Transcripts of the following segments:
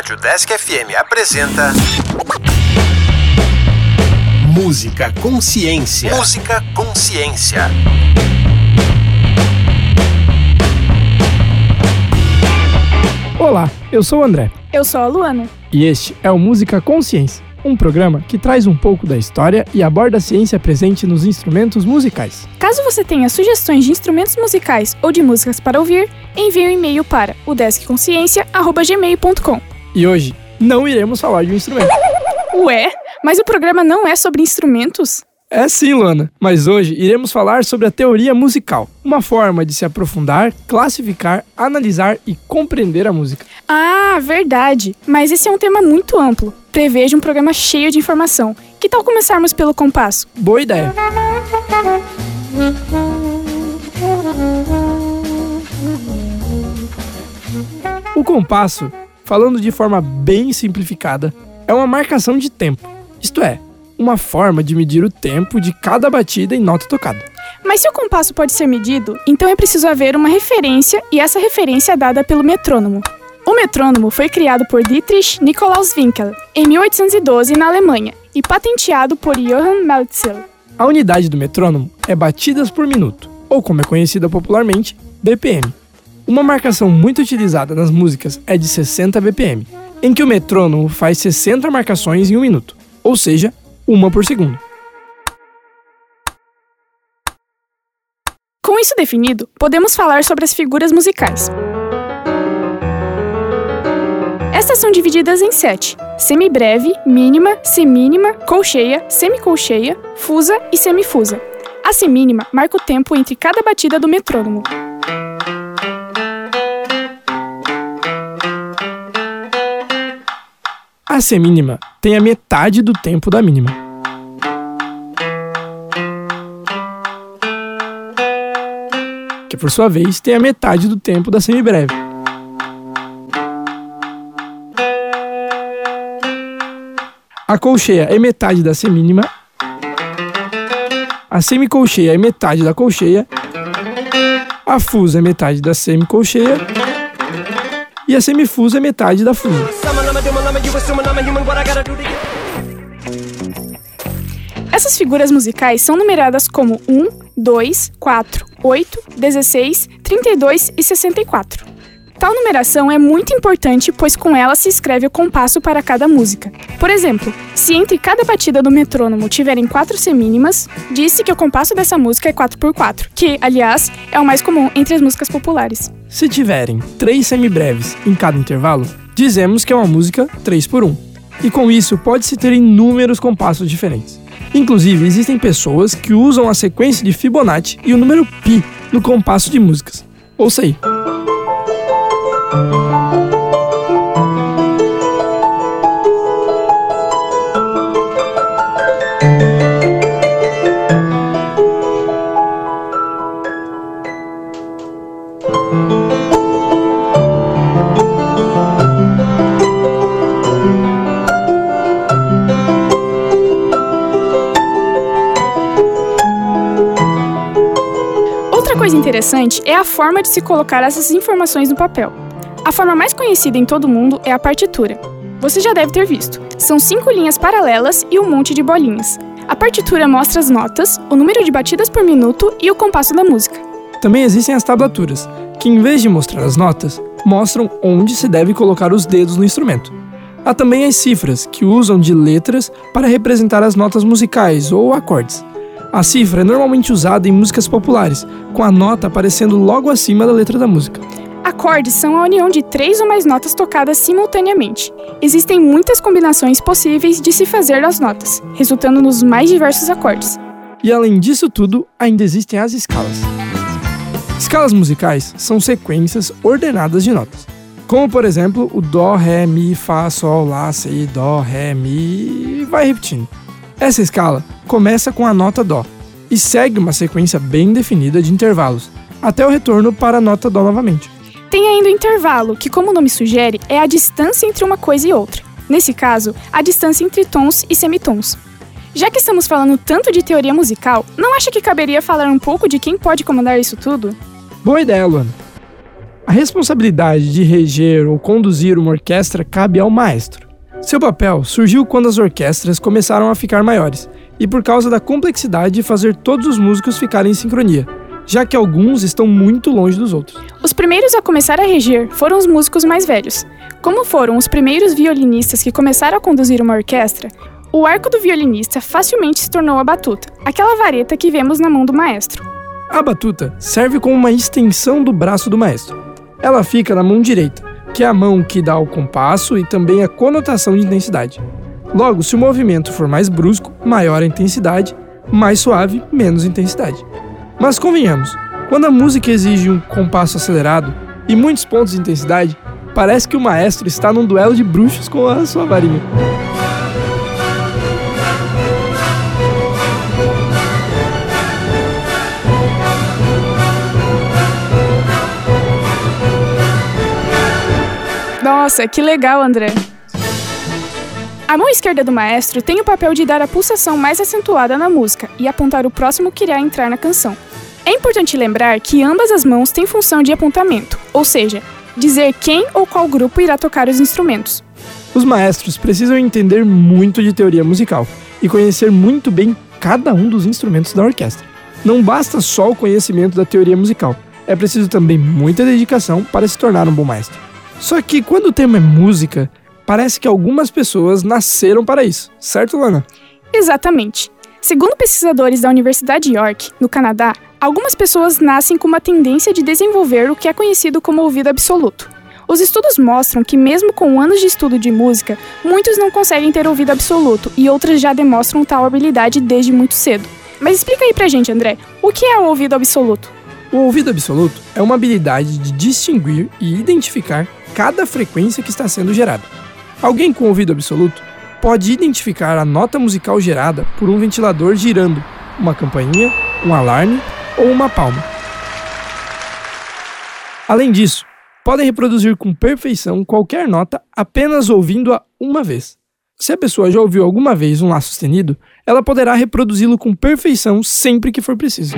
Rádio Desk FM apresenta. Música Consciência. Música Consciência. Olá, eu sou o André. Eu sou a Luana. E este é o Música Consciência, um programa que traz um pouco da história e aborda a ciência presente nos instrumentos musicais. Caso você tenha sugestões de instrumentos musicais ou de músicas para ouvir, envie um e-mail para o deskconsciência@gmail.com. E hoje não iremos falar de um instrumento. Ué, mas o programa não é sobre instrumentos? É sim, Luana, mas hoje iremos falar sobre a teoria musical, uma forma de se aprofundar, classificar, analisar e compreender a música. Ah, verdade. Mas esse é um tema muito amplo. Prevejo um programa cheio de informação. Que tal começarmos pelo compasso? Boa ideia. O compasso, falando de forma bem simplificada, é uma marcação de tempo. Isto é, uma forma de medir o tempo de cada batida em nota tocada. Mas se o compasso pode ser medido, então é preciso haver uma referência e essa referência é dada pelo metrônomo. O metrônomo foi criado por Dietrich Nikolaus Winkel em 1812 na Alemanha e patenteado por Johann Meltzer. A unidade do metrônomo é batidas por minuto, ou como é conhecida popularmente, BPM. Uma marcação muito utilizada nas músicas é de 60 BPM, em que o metrônomo faz 60 marcações em um minuto, ou seja, uma por segundo. Com isso definido, podemos falar sobre as figuras musicais. Estas são divididas em sete: semibreve, mínima, semínima, colcheia, semicolcheia, fusa e semifusa. A semínima marca o tempo entre cada batida do metrônomo. A semínima tem a metade do tempo da mínima. Que por sua vez tem a metade do tempo da semibreve. A colcheia é metade da semínima. A semicolcheia é metade da colcheia. A fusa é metade da semicolcheia. E a semifusa é metade da fusa. Essas figuras musicais são numeradas como 1, 2, 4, 8, 16, 32 e 64. Tal numeração é muito importante, pois com ela se escreve o compasso para cada música. Por exemplo, se entre cada batida do metrônomo tiverem quatro semínimas, disse que o compasso dessa música é 4x4, que, aliás, é o mais comum entre as músicas populares. Se tiverem três semibreves em cada intervalo, dizemos que é uma música 3x1. E com isso pode-se ter inúmeros compassos diferentes. Inclusive, existem pessoas que usam a sequência de Fibonacci e o número pi no compasso de músicas. Ouça aí. Interessante é a forma de se colocar essas informações no papel. A forma mais conhecida em todo mundo é a partitura. Você já deve ter visto. São cinco linhas paralelas e um monte de bolinhas. A partitura mostra as notas, o número de batidas por minuto e o compasso da música. Também existem as tablaturas, que em vez de mostrar as notas, mostram onde se deve colocar os dedos no instrumento. Há também as cifras, que usam de letras para representar as notas musicais ou acordes. A cifra é normalmente usada em músicas populares, com a nota aparecendo logo acima da letra da música. Acordes são a união de três ou mais notas tocadas simultaneamente. Existem muitas combinações possíveis de se fazer das notas, resultando nos mais diversos acordes. E além disso tudo, ainda existem as escalas. Escalas musicais são sequências ordenadas de notas, como por exemplo o Dó, Ré, Mi, Fá, Sol, Lá, Si, Dó, Ré, Mi e vai repetindo. Essa escala começa com a nota Dó e segue uma sequência bem definida de intervalos, até o retorno para a nota Dó novamente. Tem ainda o intervalo, que, como o nome sugere, é a distância entre uma coisa e outra. Nesse caso, a distância entre tons e semitons. Já que estamos falando tanto de teoria musical, não acha que caberia falar um pouco de quem pode comandar isso tudo? Boa ideia, Luana. A responsabilidade de reger ou conduzir uma orquestra cabe ao maestro. Seu papel surgiu quando as orquestras começaram a ficar maiores e por causa da complexidade de fazer todos os músicos ficarem em sincronia, já que alguns estão muito longe dos outros. Os primeiros a começar a reger foram os músicos mais velhos. Como foram os primeiros violinistas que começaram a conduzir uma orquestra, o arco do violinista facilmente se tornou a batuta, aquela vareta que vemos na mão do maestro. A batuta serve como uma extensão do braço do maestro. Ela fica na mão direita, que é a mão que dá o compasso e também a conotação de intensidade. Logo, se o movimento for mais brusco, maior a intensidade, mais suave, menos intensidade. Mas convenhamos, quando a música exige um compasso acelerado e muitos pontos de intensidade, parece que o maestro está num duelo de bruxos com a sua varinha. Nossa, que legal, André. A mão esquerda do maestro tem o papel de dar a pulsação mais acentuada na música e apontar o próximo que irá entrar na canção. É importante lembrar que ambas as mãos têm função de apontamento, ou seja, dizer quem ou qual grupo irá tocar os instrumentos. Os maestros precisam entender muito de teoria musical e conhecer muito bem cada um dos instrumentos da orquestra. Não basta só o conhecimento da teoria musical, é preciso também muita dedicação para se tornar um bom maestro. Só que quando o tema é música, parece que algumas pessoas nasceram para isso, certo, Lana? Exatamente. Segundo pesquisadores da Universidade de York, no Canadá, algumas pessoas nascem com uma tendência de desenvolver o que é conhecido como ouvido absoluto. Os estudos mostram que, mesmo com anos de estudo de música, muitos não conseguem ter ouvido absoluto e outras já demonstram tal habilidade desde muito cedo. Mas explica aí pra gente, André, o que é o ouvido absoluto? O ouvido absoluto é uma habilidade de distinguir e identificar cada frequência que está sendo gerada. Alguém com ouvido absoluto pode identificar a nota musical gerada por um ventilador girando, uma campainha, um alarme ou uma palma. Além disso, podem reproduzir com perfeição qualquer nota apenas ouvindo-a uma vez. Se a pessoa já ouviu alguma vez um Lá sustenido, ela poderá reproduzi-lo com perfeição sempre que for preciso.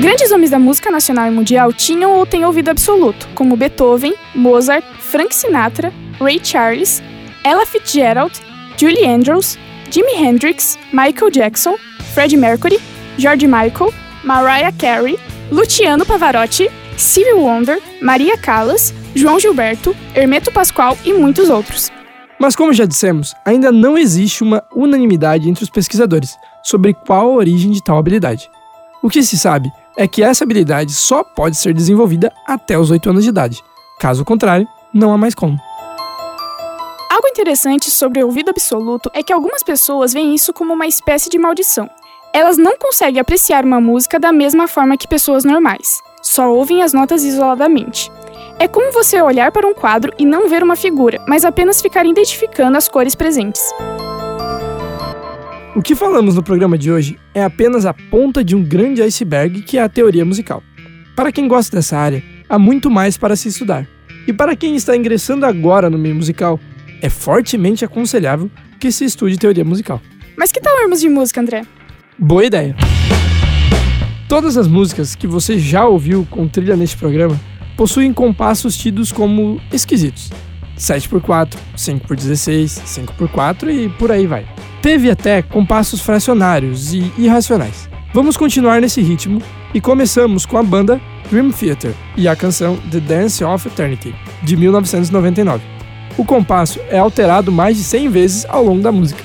Grandes nomes da música nacional e mundial tinham ou têm ouvido absoluto, como Beethoven, Mozart, Frank Sinatra, Ray Charles, Ella Fitzgerald, Julie Andrews, Jimi Hendrix, Michael Jackson, Freddie Mercury, George Michael, Mariah Carey, Luciano Pavarotti, Stevie Wonder, Maria Callas, João Gilberto, Hermeto Pascoal e muitos outros. Mas como já dissemos, ainda não existe uma unanimidade entre os pesquisadores sobre qual a origem de tal habilidade. O que se sabe é que essa habilidade só pode ser desenvolvida até os 8 anos de idade. Caso contrário, não há mais como. Algo interessante sobre o ouvido absoluto é que algumas pessoas veem isso como uma espécie de maldição. Elas não conseguem apreciar uma música da mesma forma que pessoas normais, só ouvem as notas isoladamente. É como você olhar para um quadro e não ver uma figura, mas apenas ficar identificando as cores presentes. O que falamos no programa de hoje é apenas a ponta de um grande iceberg que é a teoria musical. Para quem gosta dessa área, há muito mais para se estudar. E para quem está ingressando agora no meio musical, é fortemente aconselhável que se estude teoria musical. Mas que tal irmos de música, André? Boa ideia! Todas as músicas que você já ouviu com trilha neste programa possuem compassos tidos como esquisitos. 7x4, 5x16, 5x4 e por aí vai. Teve até compassos fracionários e irracionais. Vamos continuar nesse ritmo e começamos com a banda Dream Theater e a canção The Dance of Eternity, de 1999. O compasso é alterado mais de 100 vezes ao longo da música.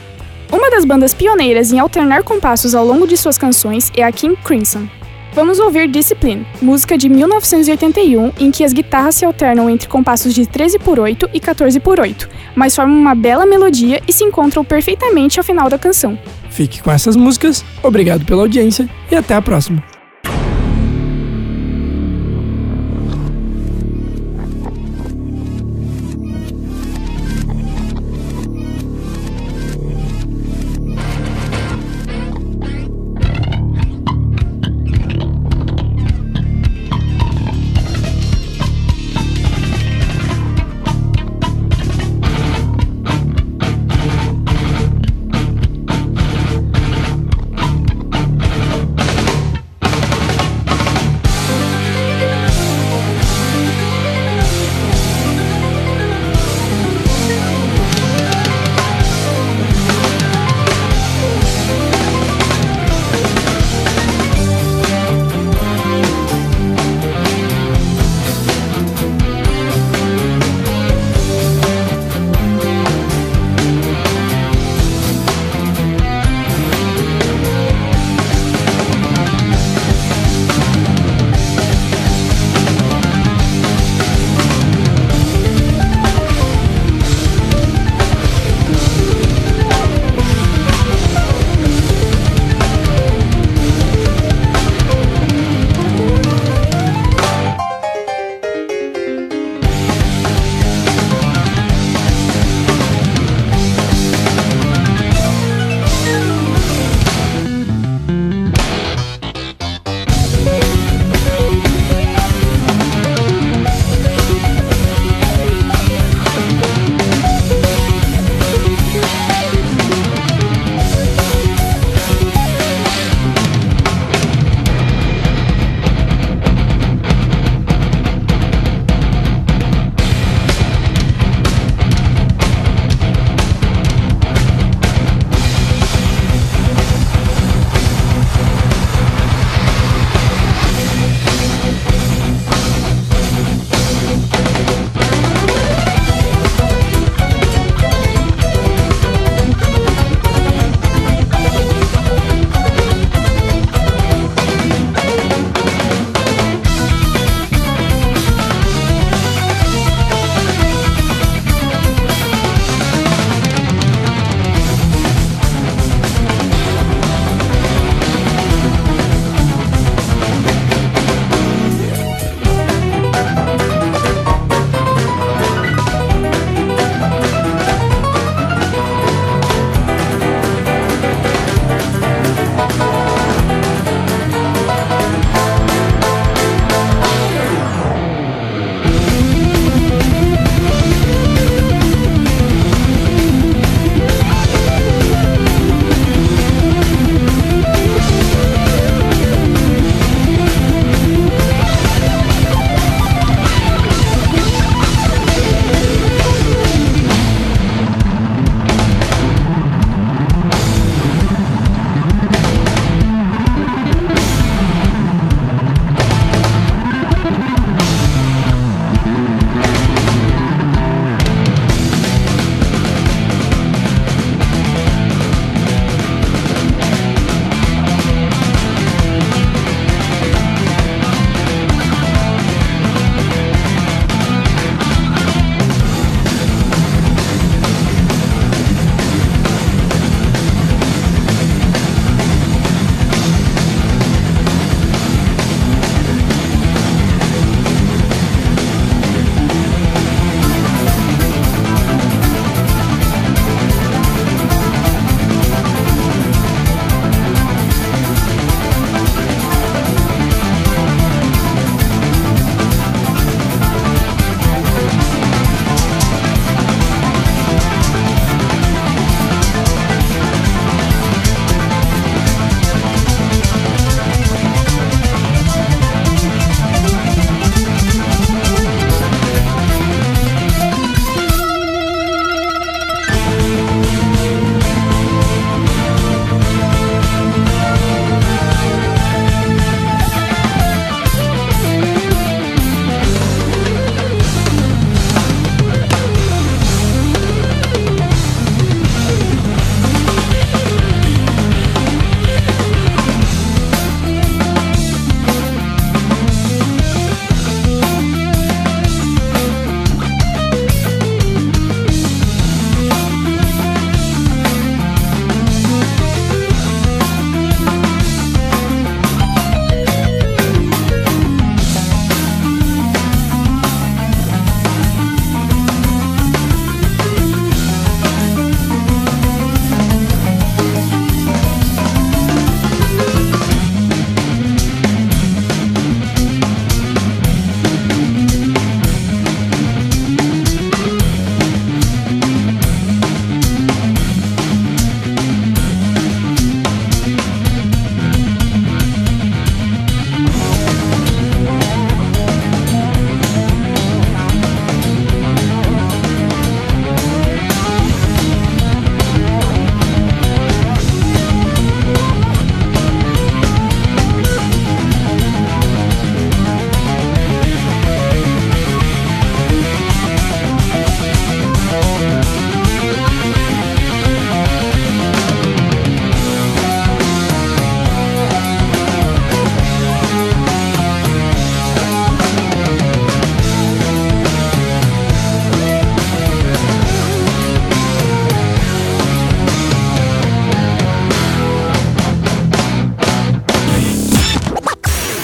Uma das bandas pioneiras em alternar compassos ao longo de suas canções é a King Crimson. Vamos ouvir Discipline, música de 1981 em que as guitarras se alternam entre compassos de 13 por 8 e 14 por 8, mas formam uma bela melodia e se encontram perfeitamente ao final da canção. Fique com essas músicas, obrigado pela audiência e até a próxima.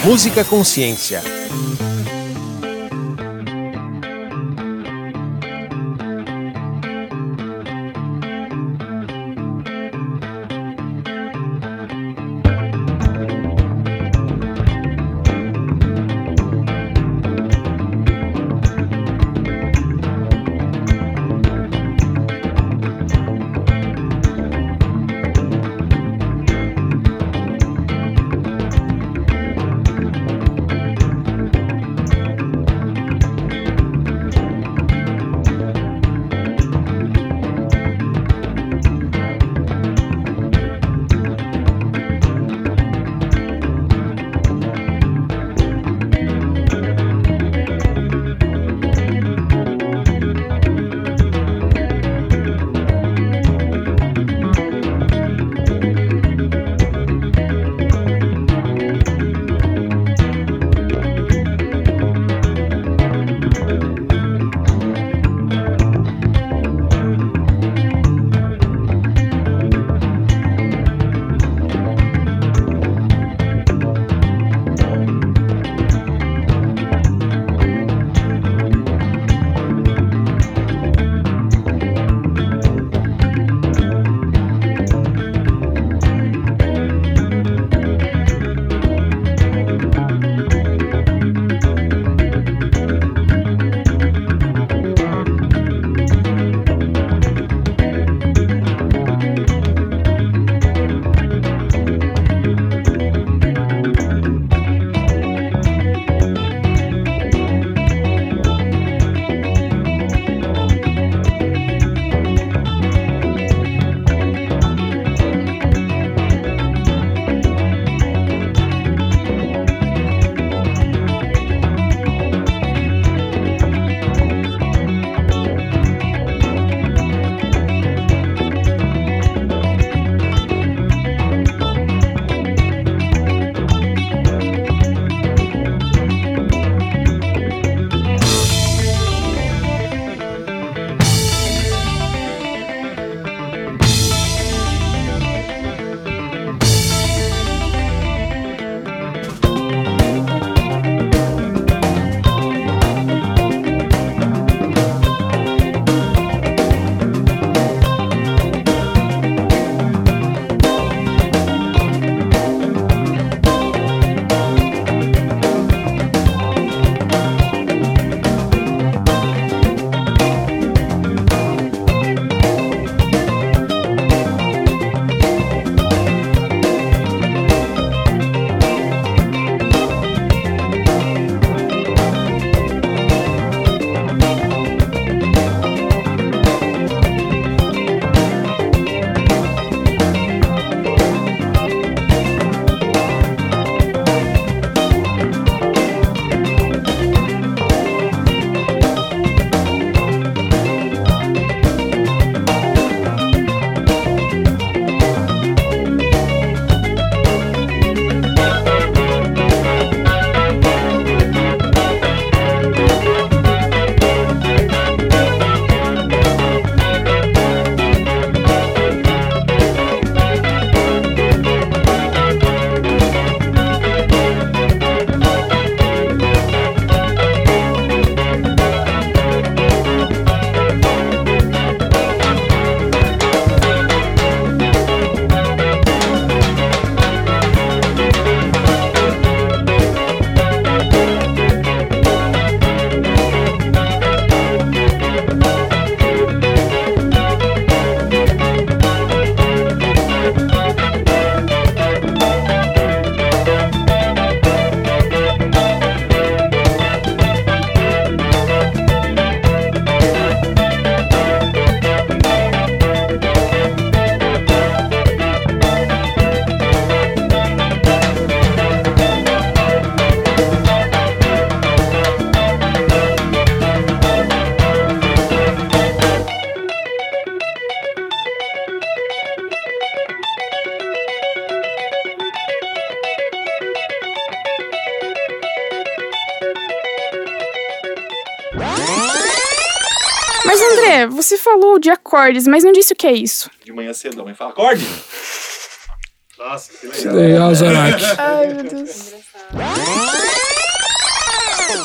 Música Consciência. Você falou de acordes, mas não disse o que é isso. De manhã cedo, a mãe fala, acorde! Nossa, que Que legal, Zorak. Ai, meu Deus.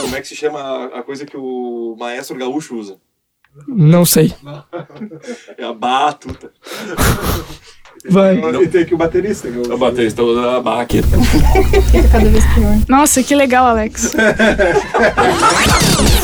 Como é que se chama a- coisa que o maestro gaúcho usa? Não sei. É a batuta. Vai. E tem aqui o baterista. que é o- O baterista usa a baqueta. Fica cada vez pior. Nossa, que legal, Alex.